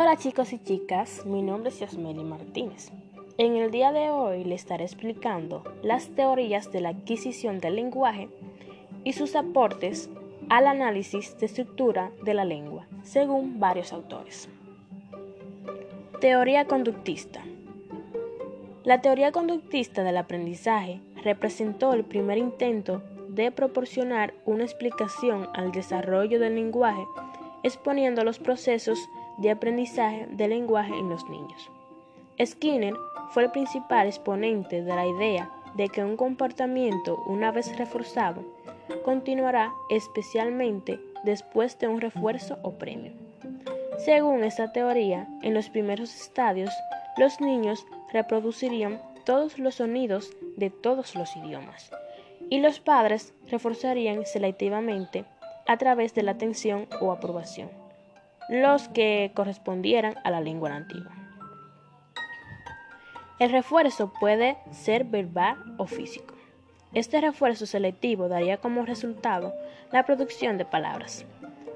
Hola chicos y chicas, mi nombre es Yasmeli Martínez. En el día de hoy les estaré explicando las teorías de la adquisición del lenguaje y sus aportes al análisis de estructura de la lengua, según varios autores. Teoría conductista. La teoría conductista del aprendizaje representó el primer intento de proporcionar una explicación al desarrollo del lenguaje exponiendo los procesos de aprendizaje del lenguaje en los niños. Skinner fue el principal exponente de la idea de que un comportamiento, una vez reforzado, continuará especialmente después de un refuerzo o premio. Según esta teoría, en los primeros estadios, los niños reproducirían todos los sonidos de todos los idiomas y los padres reforzarían selectivamente a través de la atención o aprobación, los que correspondieran a la lengua nativa. El refuerzo puede ser verbal o físico. Este refuerzo selectivo daría como resultado la producción de palabras.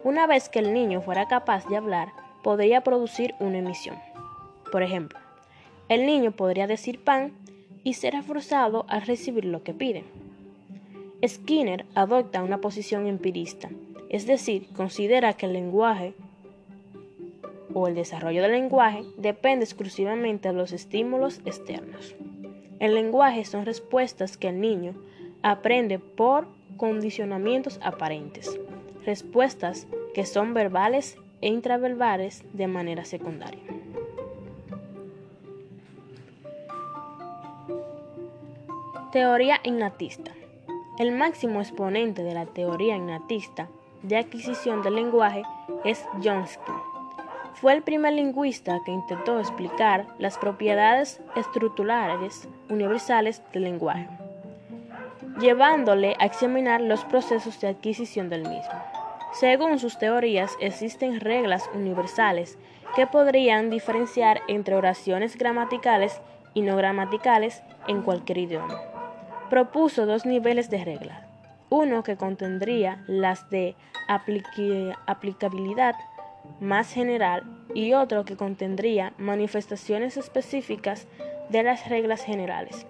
Una vez que el niño fuera capaz de hablar, podría producir una emisión. Por ejemplo, el niño podría decir pan y ser reforzado al recibir lo que pide. Skinner adopta una posición empirista, es decir, considera que el lenguaje o el desarrollo del lenguaje depende exclusivamente de los estímulos externos. El lenguaje son respuestas que el niño aprende por condicionamientos aparentes, respuestas que son verbales e intraverbales de manera secundaria. Teoría innatista. El máximo exponente de la teoría innatista de adquisición del lenguaje es Jonsky. Fue el primer lingüista que intentó explicar las propiedades estructurales universales del lenguaje, llevándole a examinar los procesos de adquisición del mismo. Según sus teorías, existen reglas universales que podrían diferenciar entre oraciones gramaticales y no gramaticales en cualquier idioma. Propuso dos niveles de reglas uno que contendría las de aplicabilidad más general y otro que contendría manifestaciones específicas de las reglas generales.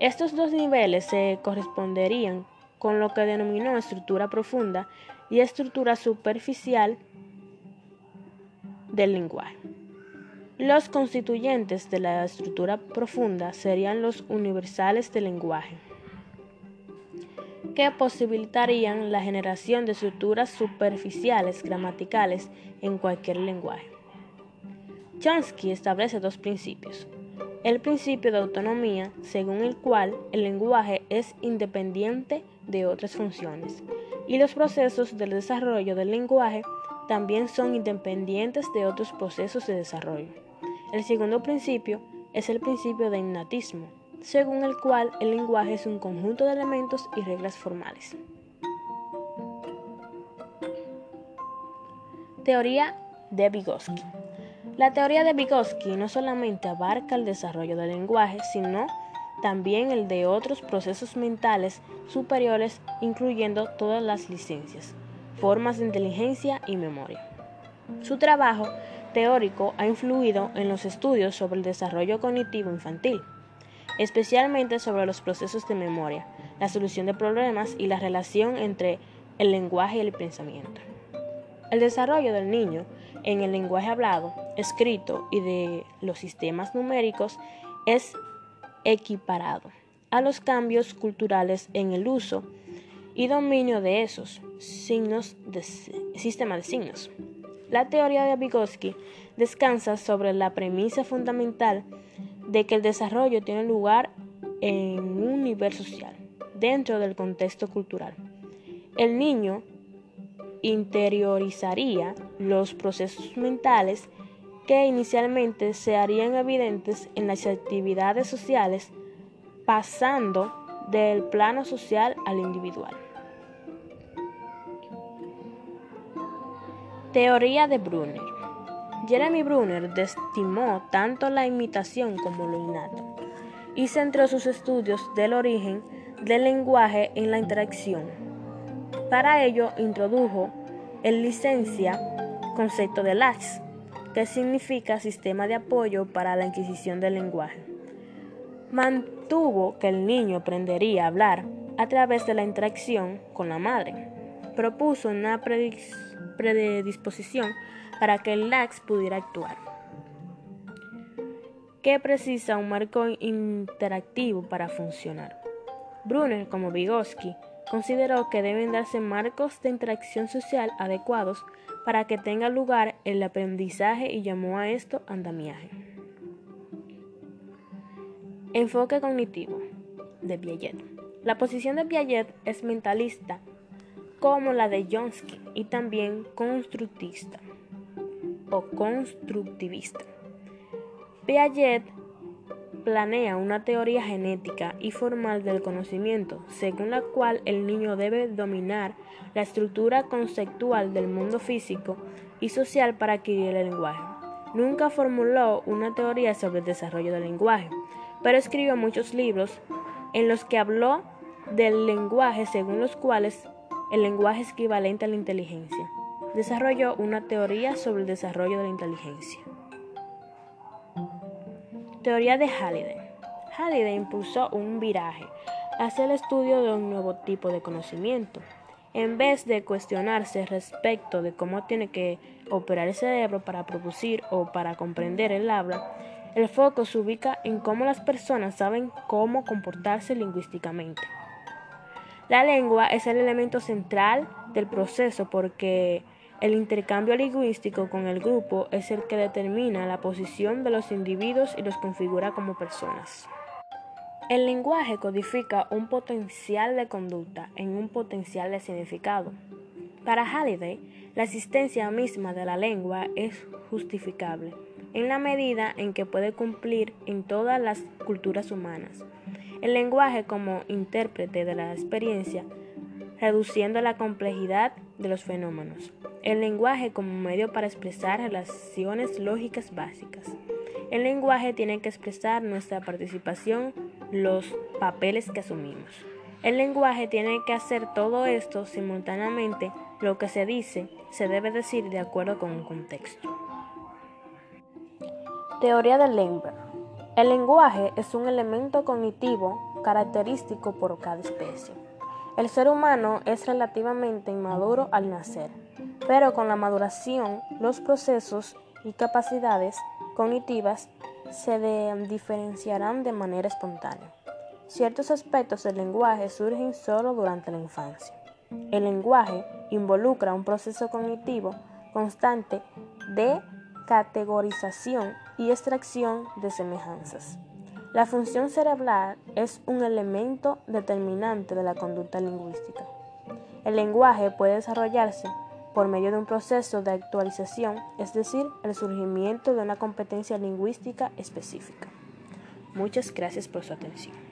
Estos dos niveles se corresponderían con lo que denominó estructura profunda y estructura superficial del lenguaje. Los constituyentes de la estructura profunda serían los universales del lenguaje que posibilitarían la generación de estructuras superficiales gramaticales en cualquier lenguaje. Chomsky establece dos principios. El principio de autonomía, según el cual el lenguaje es independiente de otras funciones, y los procesos del desarrollo del lenguaje también son independientes de otros procesos de desarrollo. El segundo principio es el principio de innatismo, según el cual el lenguaje es un conjunto de elementos y reglas formales. Teoría de Vygotsky. La teoría de Vygotsky no solamente abarca el desarrollo del lenguaje, sino también el de otros procesos mentales superiores, incluyendo todas las licencias, formas de inteligencia y memoria. Su trabajo teórico ha influido en los estudios sobre el desarrollo cognitivo infantil especialmente sobre los procesos de memoria, la solución de problemas y la relación entre el lenguaje y el pensamiento. El desarrollo del niño en el lenguaje hablado, escrito y de los sistemas numéricos es equiparado a los cambios culturales en el uso y dominio de esos signos de sistema de signos. La teoría de Vygotsky descansa sobre la premisa fundamental de que el desarrollo tiene lugar en un nivel social, dentro del contexto cultural. El niño interiorizaría los procesos mentales que inicialmente se harían evidentes en las actividades sociales, pasando del plano social al individual. Teoría de Brunner. Jeremy Brunner destimó tanto la imitación como lo innato y centró sus estudios del origen del lenguaje en la interacción. Para ello introdujo en licencia concepto de Lax, que significa sistema de apoyo para la adquisición del lenguaje. Mantuvo que el niño aprendería a hablar a través de la interacción con la madre. Propuso una predisposición para que el LAX pudiera actuar. ¿Qué precisa un marco interactivo para funcionar? Brunner, como Vygotsky, consideró que deben darse marcos de interacción social adecuados para que tenga lugar el aprendizaje y llamó a esto andamiaje. Enfoque cognitivo de Piaget. La posición de Piaget es mentalista como la de Jonsky y también constructivista o constructivista. Piaget planea una teoría genética y formal del conocimiento, según la cual el niño debe dominar la estructura conceptual del mundo físico y social para adquirir el lenguaje. Nunca formuló una teoría sobre el desarrollo del lenguaje, pero escribió muchos libros en los que habló del lenguaje según los cuales el lenguaje es equivalente a la inteligencia. Desarrolló una teoría sobre el desarrollo de la inteligencia. Teoría de Halliday. Halliday impulsó un viraje hacia el estudio de un nuevo tipo de conocimiento. En vez de cuestionarse respecto de cómo tiene que operar el cerebro para producir o para comprender el habla, el foco se ubica en cómo las personas saben cómo comportarse lingüísticamente. La lengua es el elemento central del proceso porque el intercambio lingüístico con el grupo es el que determina la posición de los individuos y los configura como personas. El lenguaje codifica un potencial de conducta en un potencial de significado. Para Halliday, la existencia misma de la lengua es justificable en la medida en que puede cumplir en todas las culturas humanas. El lenguaje como intérprete de la experiencia, reduciendo la complejidad de los fenómenos el lenguaje como medio para expresar relaciones lógicas básicas. El lenguaje tiene que expresar nuestra participación, los papeles que asumimos. El lenguaje tiene que hacer todo esto simultáneamente. Lo que se dice se debe decir de acuerdo con un contexto. Teoría del Lemberg. El lenguaje es un elemento cognitivo característico por cada especie. El ser humano es relativamente inmaduro al nacer pero con la maduración los procesos y capacidades cognitivas se diferenciarán de manera espontánea. Ciertos aspectos del lenguaje surgen solo durante la infancia. El lenguaje involucra un proceso cognitivo constante de categorización y extracción de semejanzas. La función cerebral es un elemento determinante de la conducta lingüística. El lenguaje puede desarrollarse por medio de un proceso de actualización, es decir, el surgimiento de una competencia lingüística específica. Muchas gracias por su atención.